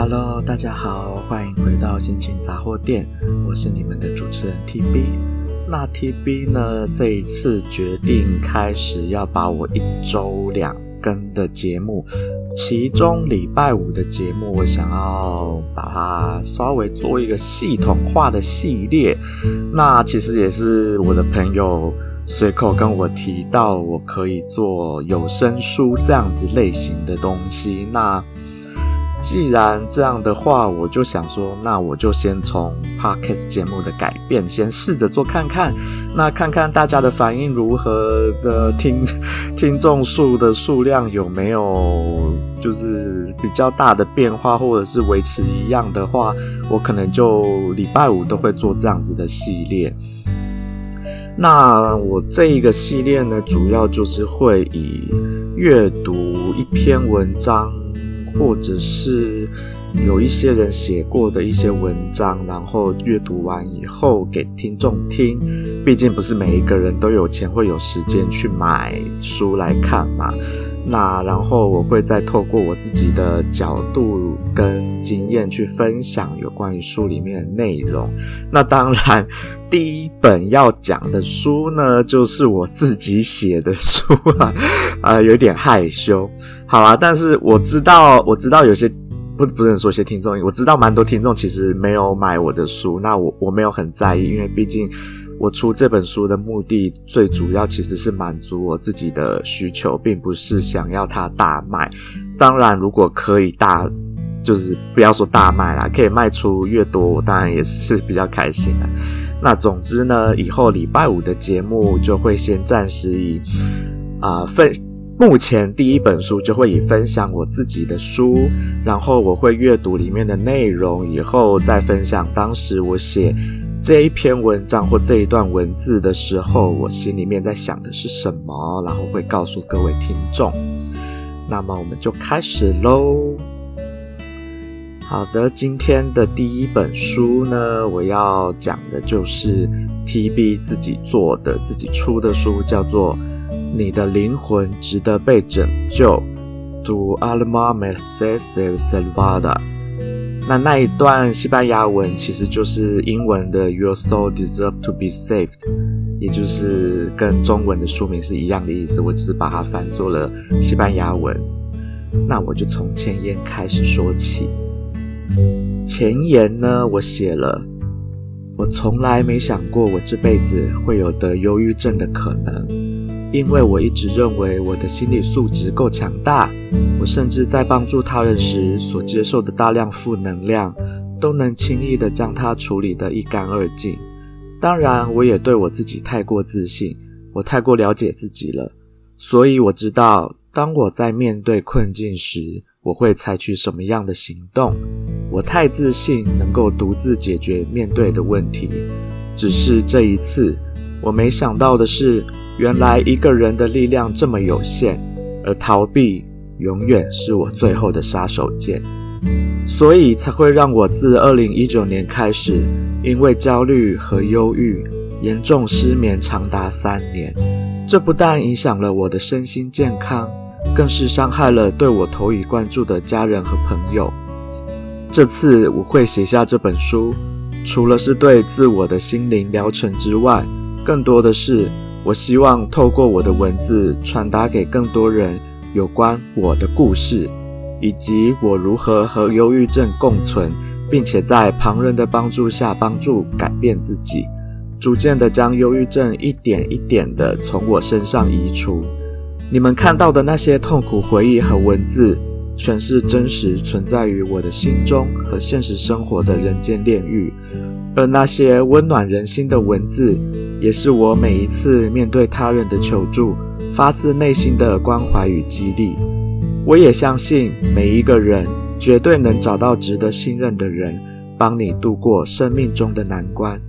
Hello，大家好，欢迎回到心情杂货店，我是你们的主持人 TB。那 TB 呢，这一次决定开始要把我一周两更的节目，其中礼拜五的节目，我想要把它稍微做一个系统化的系列。那其实也是我的朋友随口跟我提到，我可以做有声书这样子类型的东西。那既然这样的话，我就想说，那我就先从 Podcast 节目的改变，先试着做看看，那看看大家的反应如何的听听众数的数量有没有就是比较大的变化，或者是维持一样的话，我可能就礼拜五都会做这样子的系列。那我这一个系列呢，主要就是会以阅读一篇文章。或者是有一些人写过的一些文章，然后阅读完以后给听众听。毕竟不是每一个人都有钱会有时间去买书来看嘛。那然后我会再透过我自己的角度跟经验去分享有关于书里面的内容。那当然，第一本要讲的书呢，就是我自己写的书啊，啊、呃，有点害羞。好啦，但是我知道，我知道有些不不能说些听众，我知道蛮多听众其实没有买我的书，那我我没有很在意，因为毕竟我出这本书的目的最主要其实是满足我自己的需求，并不是想要它大卖。当然，如果可以大，就是不要说大卖啦，可以卖出越多，我当然也是比较开心的。那总之呢，以后礼拜五的节目就会先暂时以啊、分。目前第一本书就会以分享我自己的书，然后我会阅读里面的内容，以后再分享当时我写这一篇文章或这一段文字的时候，我心里面在想的是什么，然后会告诉各位听众。那么我们就开始喽。好的，今天的第一本书呢，我要讲的就是 TB 自己做的、自己出的书，叫做。你的灵魂值得被拯救，Tu alma merece ser salvada。那那一段西班牙文其实就是英文的 Your soul deserves to be saved，也就是跟中文的书名是一样的意思。我只是把它翻作了西班牙文。那我就从前言开始说起。前言呢，我写了，我从来没想过我这辈子会有得忧郁症的可能。因为我一直认为我的心理素质够强大，我甚至在帮助他人时所接受的大量负能量，都能轻易地将它处理得一干二净。当然，我也对我自己太过自信，我太过了解自己了，所以我知道，当我在面对困境时，我会采取什么样的行动。我太自信，能够独自解决面对的问题，只是这一次，我没想到的是，原来一个人的力量这么有限，而逃避永远是我最后的杀手锏，所以才会让我自二零一九年开始，因为焦虑和忧郁严重失眠长达三年。这不但影响了我的身心健康，更是伤害了对我投以关注的家人和朋友。这次我会写下这本书，除了是对自我的心灵疗程之外，更多的是。我希望透过我的文字传达给更多人有关我的故事，以及我如何和忧郁症共存，并且在旁人的帮助下帮助改变自己，逐渐的将忧郁症一点一点的从我身上移除。你们看到的那些痛苦回忆和文字，全是真实存在于我的心中和现实生活的人间炼狱。而那些温暖人心的文字，也是我每一次面对他人的求助，发自内心的关怀与激励。我也相信每一个人绝对能找到值得信任的人，帮你度过生命中的难关。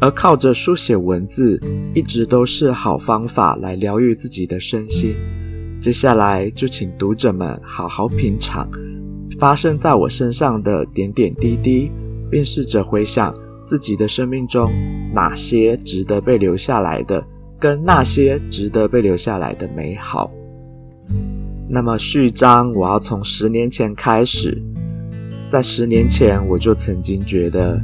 而靠着书写文字，一直都是好方法来疗愈自己的身心。接下来就请读者们好好品尝发生在我身上的点点滴滴，并试着回想。自己的生命中，哪些值得被留下来的，跟那些值得被留下来的美好。那么序章，我要从十年前开始。在十年前我就曾经觉得，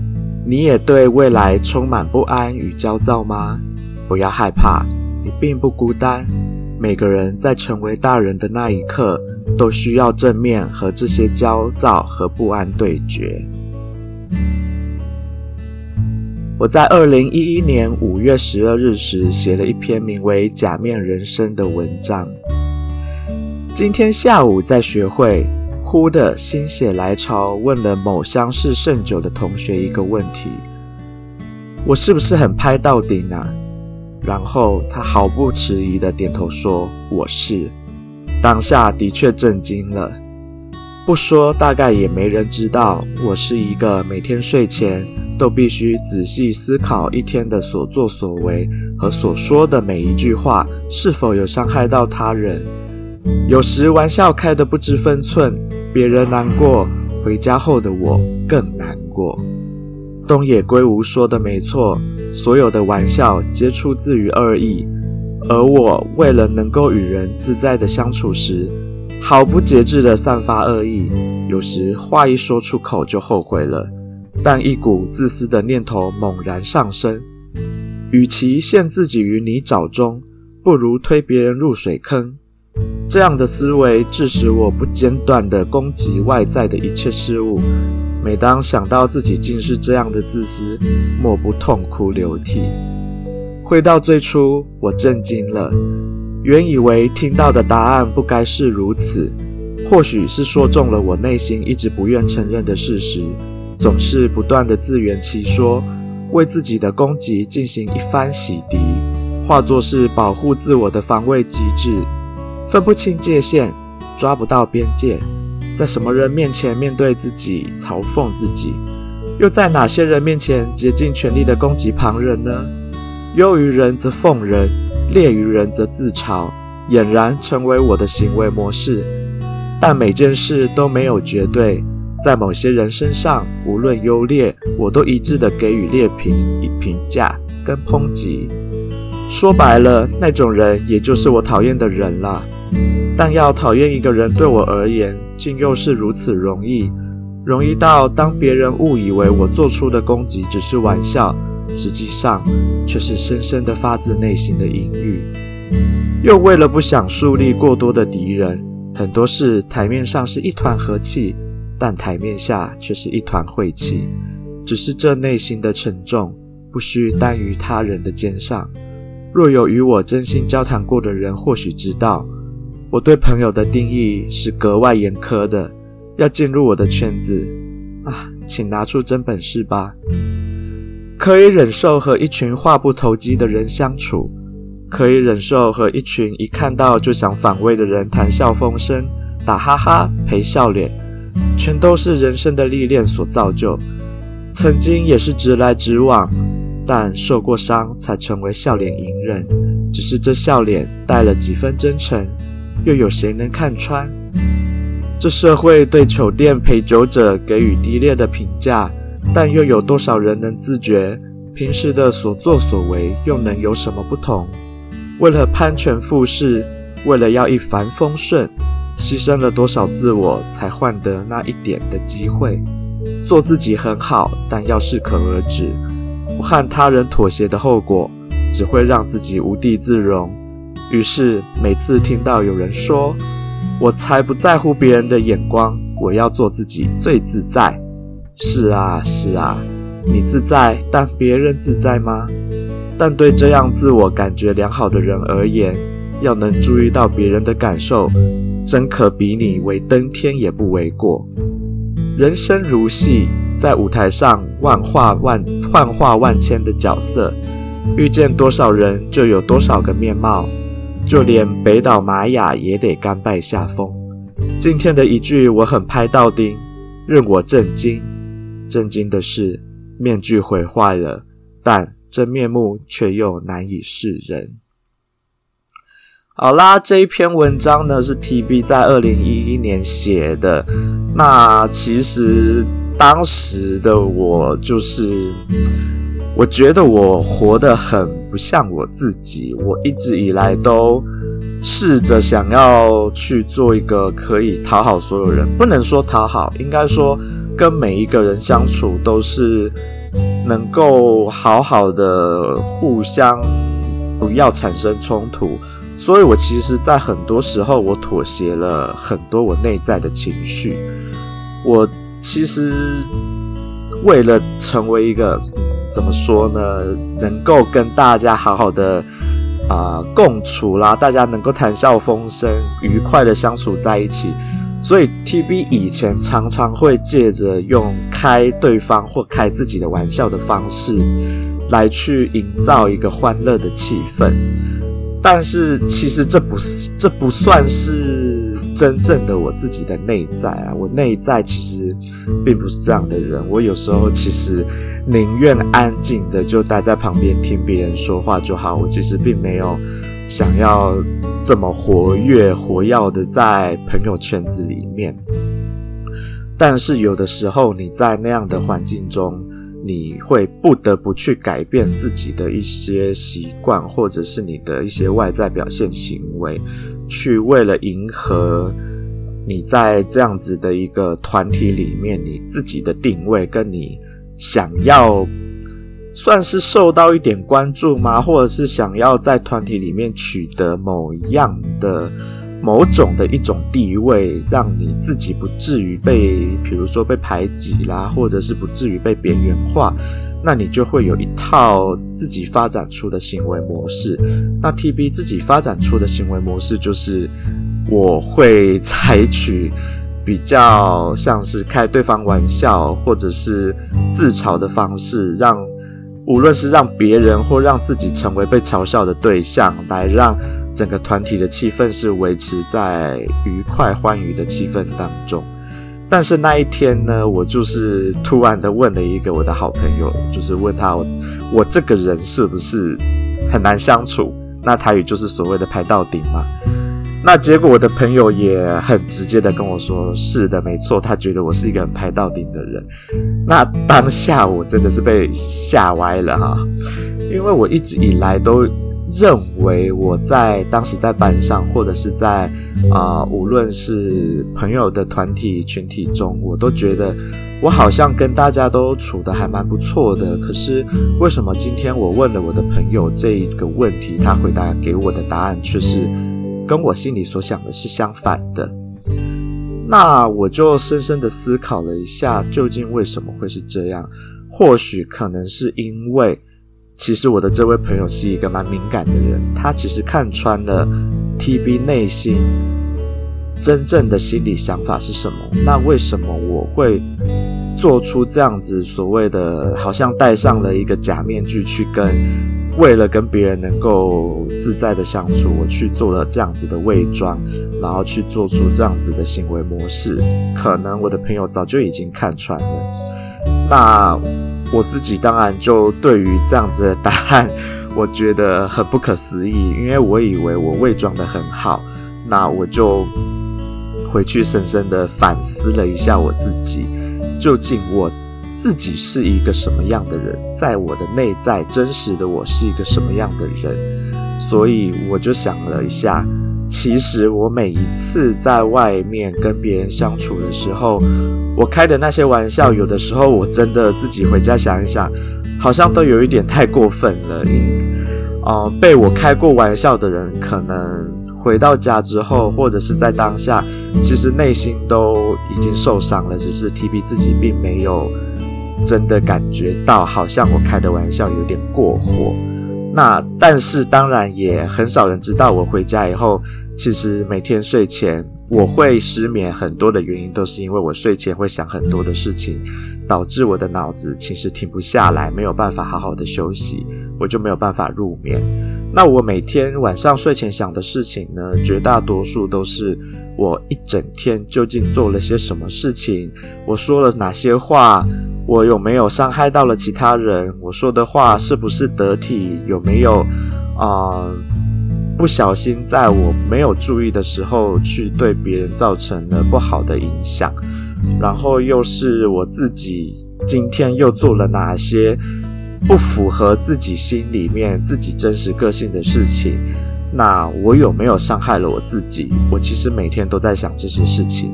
你也对未来充满不安与焦躁吗？不要害怕，你并不孤单。每个人在成为大人的那一刻，都需要正面和这些焦躁和不安对决。我在二零一一年五月十二日时写了一篇名为《假面人生》的文章。今天下午在学会，忽的心血来潮问了某相识甚久的同学一个问题：我是不是很拍到顶啊？然后他毫不迟疑地点头说：“我是。”当下的确震惊了。不说，大概也没人知道，我是一个每天睡前都必须仔细思考一天的所作所为和所说的每一句话是否有伤害到他人。有时玩笑开得不知分寸，别人难过，回家后的我更难过。东野圭吾说的没错，所有的玩笑皆出自于恶意，而我为了能够与人自在的相处时，毫不节制地散发恶意。有时话一说出口就后悔了，但一股自私的念头猛然上升。与其陷自己于泥沼中，不如推别人入水坑。这样的思维致使我不间断地攻击外在的一切事物。每当想到自己竟是这样的自私，莫不痛哭流涕。回到最初，我震惊了。原以为听到的答案不该是如此，或许是说中了我内心一直不愿承认的事实。总是不断地自圆其说，为自己的攻击进行一番洗涤，化作是保护自我的防卫机制。分不清界限，抓不到边界。在什么人面前面对自己，嘲讽自己？又在哪些人面前竭尽全力的攻击旁人呢？优于人则奉人，劣于人则自嘲，俨然成为我的行为模式。但每件事都没有绝对，在某些人身上，无论优劣，我都一致的给予劣评、以评价跟抨击。说白了，那种人也就是我讨厌的人了。但要讨厌一个人，对我而言，竟又是如此容易，容易到当别人误以为我做出的攻击只是玩笑，实际上却是深深的发自内心的隐喻。又为了不想树立过多的敌人，很多事台面上是一团和气，但台面下却是一团晦气。只是这内心的沉重，不需担于他人的肩上。若有与我真心交谈过的人，或许知道。我对朋友的定义是格外严苛的，要进入我的圈子啊，请拿出真本事吧。可以忍受和一群话不投机的人相处，可以忍受和一群一看到就想反胃的人谈笑风生、打哈哈、陪笑脸，全都是人生的历练所造就。曾经也是直来直往，但受过伤才成为笑脸隐忍，只是这笑脸带了几分真诚。又有谁能看穿？这社会对酒店陪酒者给予低劣的评价，但又有多少人能自觉平时的所作所为又能有什么不同？为了攀权附势，为了要一帆风顺，牺牲了多少自我才换得那一点的机会？做自己很好，但要适可而止。不和他人妥协的后果，只会让自己无地自容。于是每次听到有人说“我才不在乎别人的眼光，我要做自己最自在”，是啊是啊，你自在，但别人自在吗？但对这样自我感觉良好的人而言，要能注意到别人的感受，真可比拟为登天也不为过。人生如戏，在舞台上万化万幻化万千的角色，遇见多少人就有多少个面貌。就连北岛玛雅也得甘拜下风。今天的一句我很拍到钉，任我震惊。震惊的是，面具毁坏了，但真面目却又难以示人。好啦，这一篇文章呢是 TB 在二零一一年写的。那其实当时的我就是。我觉得我活得很不像我自己。我一直以来都试着想要去做一个可以讨好所有人，不能说讨好，应该说跟每一个人相处都是能够好好的互相，不要产生冲突。所以我其实，在很多时候，我妥协了很多我内在的情绪。我其实为了成为一个怎么说呢，能够跟大家好好的啊、共处啦，大家能够谈笑风生、愉快的相处在一起。所以 TB 以前常常会借着用开对方或开自己的玩笑的方式，来去营造一个欢乐的气氛。但是其实这不是，这不算是真正的我自己的内在啊！我内在其实并不是这样的人。我有时候其实宁愿安静的就待在旁边听别人说话就好。我其实并没有想要这么活跃、活跃的在朋友圈子里面。但是有的时候你在那样的环境中，你会不得不去改变自己的一些习惯，或者是你的一些外在表现行为，去为了迎合你在这样子的一个团体里面你自己的定位，跟你想要算是受到一点关注吗？或者是想要在团体里面取得某样的。某种的一种地位，让你自己不至于被，比如说被排挤啦，或者是不至于被边缘化，那你就会有一套自己发展出的行为模式。那 TB 自己发展出的行为模式就是，我会采取比较像是开对方玩笑，或者是自嘲的方式，让无论是让别人或让自己成为被嘲笑的对象，来让。整个团体的气氛是维持在愉快欢愉的气氛当中，但是那一天呢，我就是突然的问了一个我的好朋友，就是问他我，我这个人是不是很难相处？那台语就是所谓的排到顶嘛。那结果我的朋友也很直接的跟我说，是的，没错，他觉得我是一个很排到顶的人。那当下我真的是被吓歪了哈，因为我一直以来都。认为我在当时在班上，或者是在啊、无论是朋友的团体群体中，我都觉得我好像跟大家都处得还蛮不错的。可是为什么今天我问了我的朋友这一个问题，他回答给我的答案却是跟我心里所想的是相反的？那我就深深的思考了一下，究竟为什么会是这样？或许可能是因为。其实我的这位朋友是一个蛮敏感的人，他其实看穿了 TB 内心真正的心理想法是什么。那为什么我会做出这样子所谓的，好像戴上了一个假面具去跟，为了跟别人能够自在的相处，我去做了这样子的伪装，然后去做出这样子的行为模式。可能我的朋友早就已经看穿了。那。我自己当然就对于这样子的答案，我觉得很不可思议，因为我以为我伪装得很好，那我就回去深深的反思了一下我自己，究竟我自己是一个什么样的人，在我的内在真实的我是一个什么样的人，所以我就想了一下。其实我每一次在外面跟别人相处的时候，我开的那些玩笑，有的时候我真的自己回家想一想，好像都有一点太过分了。因呃，被我开过玩笑的人，可能回到家之后，或者是在当下，其实内心都已经受伤了，只是 TB 自己并没有真的感觉到，好像我开的玩笑有点过火。那但是当然也很少人知道，我回家以后。其实每天睡前我会失眠，很多的原因都是因为我睡前会想很多的事情，导致我的脑子其实停不下来，没有办法好好的休息，我就没有办法入眠。那我每天晚上睡前想的事情呢，绝大多数都是我一整天究竟做了些什么事情，我说了哪些话，我有没有伤害到了其他人，我说的话是不是得体，有没有啊？不小心在我没有注意的时候去对别人造成了不好的影响，然后又是我自己今天又做了哪些不符合自己心里面自己真实个性的事情？那我有没有伤害了我自己？我其实每天都在想这些事情。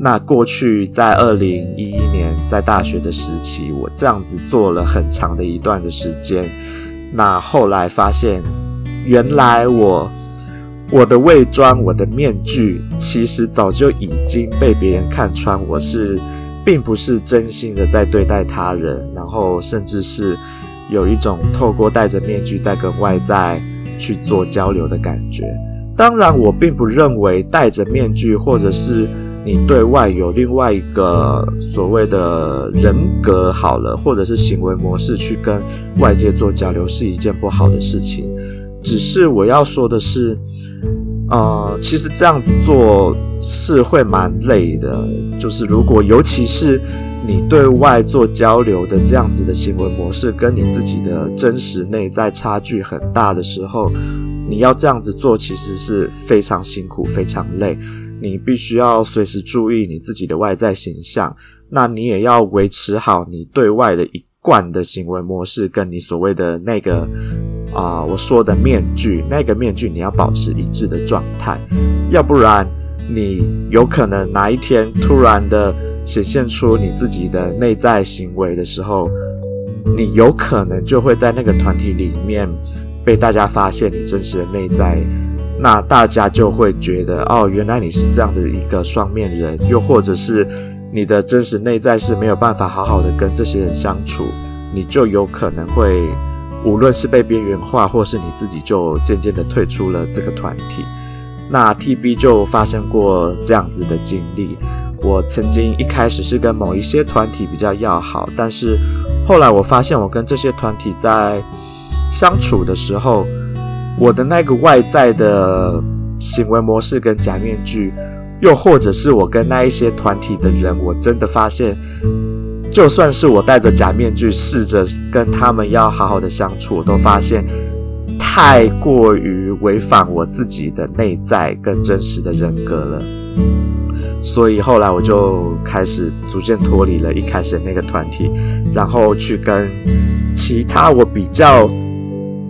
那过去在二零一一年在大学的时期，我这样子做了很长的一段的时间。那后来发现，原来我我的伪装、我的面具，其实早就已经被别人看穿，我是并不是真心的在对待他人，然后甚至是有一种透过戴着面具在跟外在去做交流的感觉。当然，我并不认为戴着面具，或者是你对外有另外一个所谓的人格好了，或者是行为模式去跟外界做交流是一件不好的事情。只是我要说的是，呃，其实这样子做是会蛮累的。就是如果尤其是你对外做交流的这样子的行为模式，跟你自己的真实内在差距很大的时候。你要这样子做，其实是非常辛苦、非常累。你必须要随时注意你自己的外在形象，那你也要维持好你对外的一惯的行为模式，跟你所谓的那个啊、我说的面具，那个面具你要保持一致的状态，要不然你有可能哪一天突然的显现出你自己的内在行为的时候，你有可能就会在那个团体里面。被大家发现你真实的内在，那大家就会觉得哦，原来你是这样的一个双面人，又或者是你的真实内在是没有办法好好的跟这些人相处，你就有可能会无论是被边缘化，或是你自己就渐渐的退出了这个团体。那 TB 就发生过这样子的经历。我曾经一开始是跟某一些团体比较要好，但是后来我发现我跟这些团体在相处的时候，我的那个外在的行为模式跟假面具，又或者是我跟那一些团体的人，我真的发现，就算是我戴着假面具，试着跟他们要好好的相处，我都发现太过于违反我自己的内在跟真实的人格了。所以后来我就开始逐渐脱离了一开始的那个团体，然后去跟其他我比较。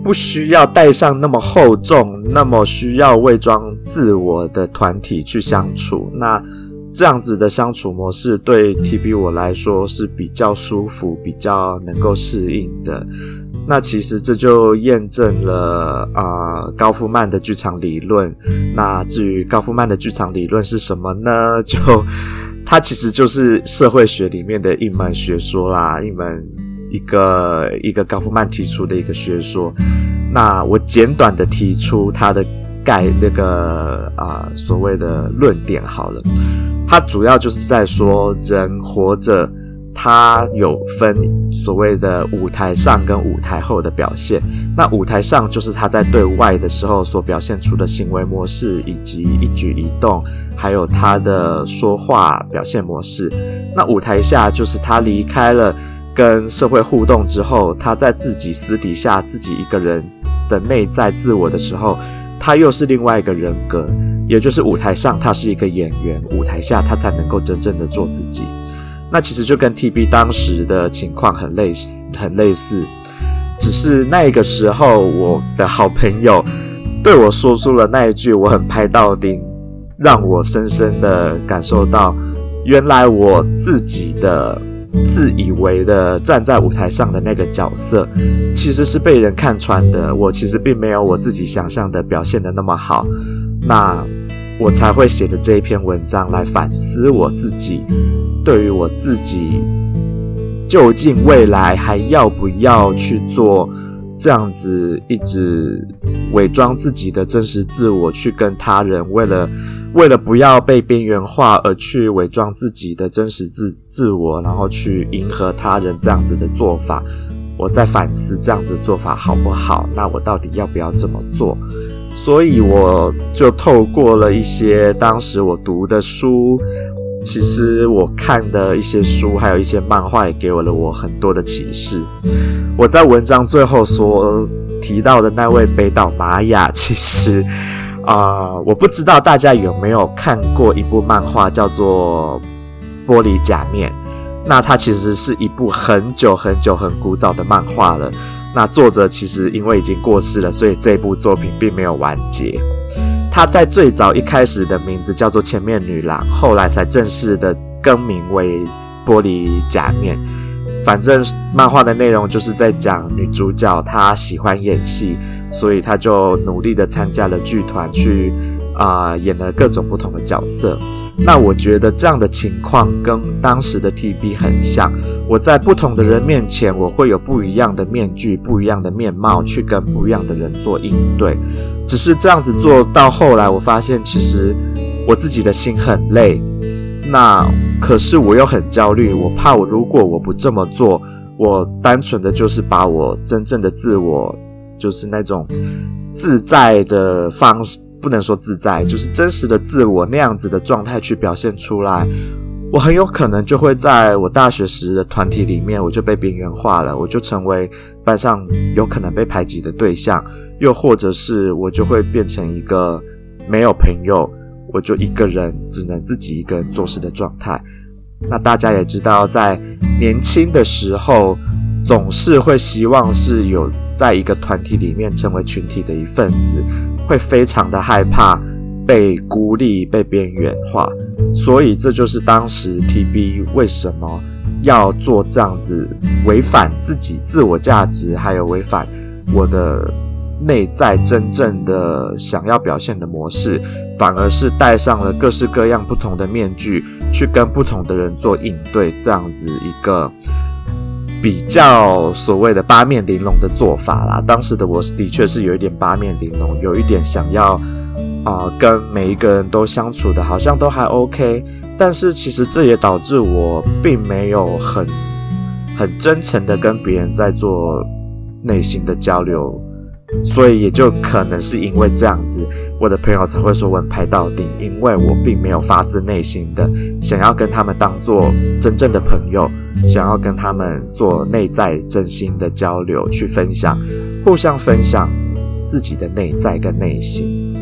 不需要戴上那么厚重、那么需要伪装自我的团体去相处，那这样子的相处模式对 TB 我来说是比较舒服、比较能够适应的。那其实这就验证了啊、高夫曼的剧场理论。那至于高夫曼的剧场理论是什么呢？就它其实就是社会学里面的一门学说啦，一门。一个一个高夫曼提出的一个学说，那我简短的提出他的概那个啊、所谓的论点好了，他主要就是在说人活着，他有分所谓的舞台上跟舞台后的表现。那舞台上就是他在对外的时候所表现出的行为模式以及一举一动，还有他的说话表现模式。那舞台下就是他离开了。跟社会互动之后，他在自己私底下自己一个人的内在自我的时候，他又是另外一个人格，也就是舞台上他是一个演员，舞台下他才能够真正的做自己。那其实就跟 TB 当时的情况很类似，很类似，只是那个时候我的好朋友对我说出了那一句我很拍到钉，让我深深的感受到，原来我自己的。自以为的站在舞台上的那个角色，其实是被人看穿的。我其实并没有我自己想象的表现的那么好，那我才会写的这一篇文章来反思我自己，对于我自己究竟未来还要不要去做这样子一直伪装自己的真实自我，去跟他人为了。为了不要被边缘化而去伪装自己的真实自自我，然后去迎合他人这样子的做法，我在反思这样子的做法好不好？那我到底要不要这么做？所以我就透过了一些当时我读的书，其实我看的一些书，还有一些漫画，也给我了我很多的启示。我在文章最后所提到的那位北岛玛雅，其实。啊、我不知道大家有没有看过一部漫画，叫做《玻璃假面》。那它其实是一部很久很久很古早的漫画了。那作者其实因为已经过世了，所以这部作品并没有完结。她在最早一开始的名字叫做千面女郎，后来才正式的更名为玻璃假面。反正漫画的内容就是在讲女主角她喜欢演戏，所以她就努力的参加了剧团去啊、演了各种不同的角色。那我觉得这样的情况跟当时的 TB 很像，我在不同的人面前，我会有不一样的面具、不一样的面貌去跟不一样的人做应对。只是这样子做到后来，我发现其实我自己的心很累。那可是我又很焦虑，我怕我如果我不这么做，我单纯的就是把我真正的自我，就是那种自在的方式，不能说自在，就是真实的自我那样子的状态去表现出来，我很有可能就会在我大学时的团体里面，我就被边缘化了，我就成为班上有可能被排挤的对象，又或者是我就会变成一个没有朋友。我就一个人，只能自己一个人做事的状态。那大家也知道，在年轻的时候，总是会希望是有在一个团体里面成为群体的一份子，会非常的害怕被孤立、被边缘化。所以这就是当时 TB 为什么要做这样子违反自己自我价值，还有违反我的。内在真正的想要表现的模式，反而是戴上了各式各样不同的面具，去跟不同的人做应对，这样子一个比较所谓的八面玲珑的做法啦。当时的我的确是有一点八面玲珑，有一点想要啊、跟每一个人都相处的好像都还 OK，但是其实这也导致我并没有很很真诚的跟别人在做内心的交流。所以也就可能是因为这样子，我的朋友才会说我拍到顶，因为我并没有发自内心的想要跟他们当做真正的朋友，想要跟他们做内在真心的交流，去分享，互相分享自己的内在跟内心。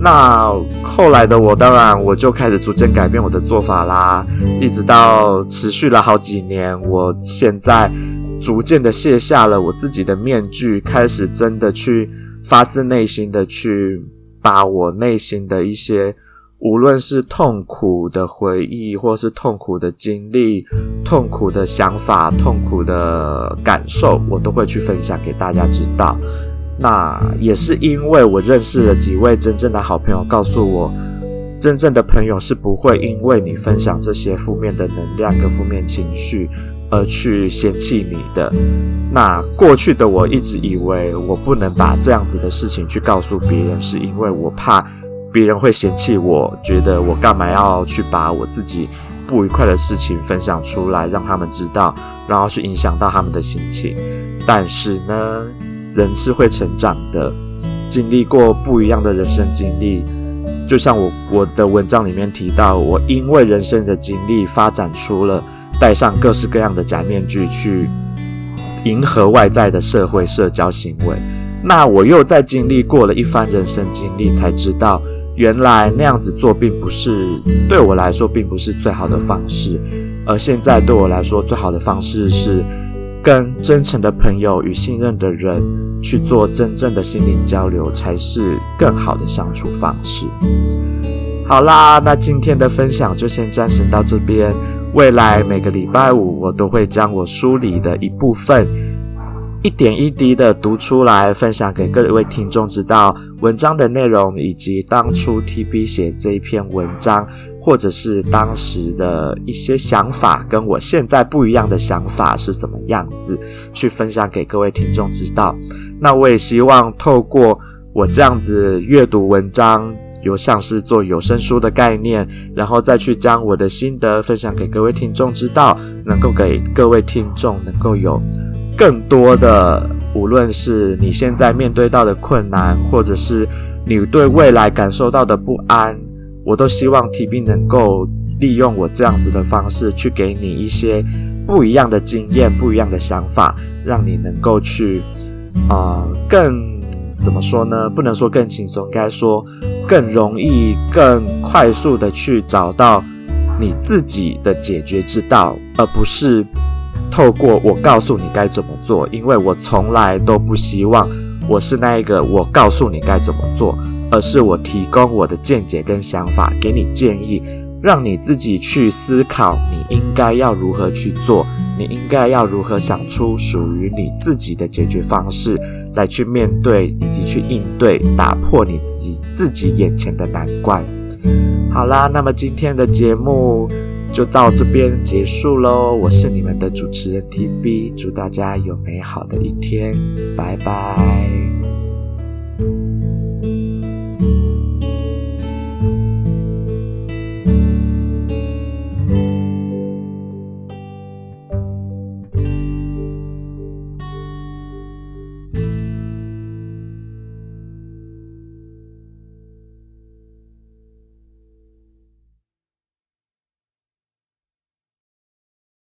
那后来的我，当然我就开始逐渐改变我的做法啦，一直到持续了好几年，我现在。逐渐的卸下了我自己的面具，开始真的去发自内心的去把我内心的一些，无论是痛苦的回忆，或是痛苦的经历、痛苦的想法、痛苦的感受，我都会去分享给大家知道。那也是因为我认识了几位真正的好朋友，告诉我，真正的朋友是不会因为你分享这些负面的能量跟负面情绪。而去嫌弃你的。那过去的我一直以为我不能把这样子的事情去告诉别人，是因为我怕别人会嫌弃我，觉得我干嘛要去把我自己不愉快的事情分享出来，让他们知道，然后去影响到他们的心情。但是呢，人是会成长的，经历过不一样的人生经历，就像我我的文章里面提到，我因为人生的经历发展出了。戴上各式各样的假面具去迎合外在的社会社交行为，那我又在经历过了一番人生经历，才知道原来那样子做并不是对我来说并不是最好的方式，而现在对我来说最好的方式是跟真诚的朋友与信任的人去做真正的心灵交流，才是更好的相处方式。好啦，那今天的分享就先暂时到这边。未来每个礼拜五，我都会将我梳理的一部分，一点一滴的读出来，分享给各位听众知道文章的内容，以及当初 TB 写这一篇文章，或者是当时的一些想法，跟我现在不一样的想法是什么样子，去分享给各位听众知道。那我也希望透过我这样子阅读文章。有像是做有声书的概念，然后再去将我的心得分享给各位听众知道，能够给各位听众能够有更多的，无论是你现在面对到的困难，或者是你对未来感受到的不安，我都希望 TB 能够利用我这样子的方式去给你一些不一样的经验、不一样的想法，让你能够去啊、呃、更。怎么说呢？不能说更轻松，应该说更容易、更快速的去找到你自己的解决之道，而不是透过我告诉你该怎么做。因为我从来都不希望我是那一个我告诉你该怎么做，而是我提供我的见解跟想法，给你建议，让你自己去思考，你应该要如何去做，你应该要如何想出属于你自己的解决方式，来去面对以及去应对，打破你自己自己眼前的难关。好啦，那么今天的节目就到这边结束喽。我是你们的主持人 TB，祝大家有美好的一天，拜拜。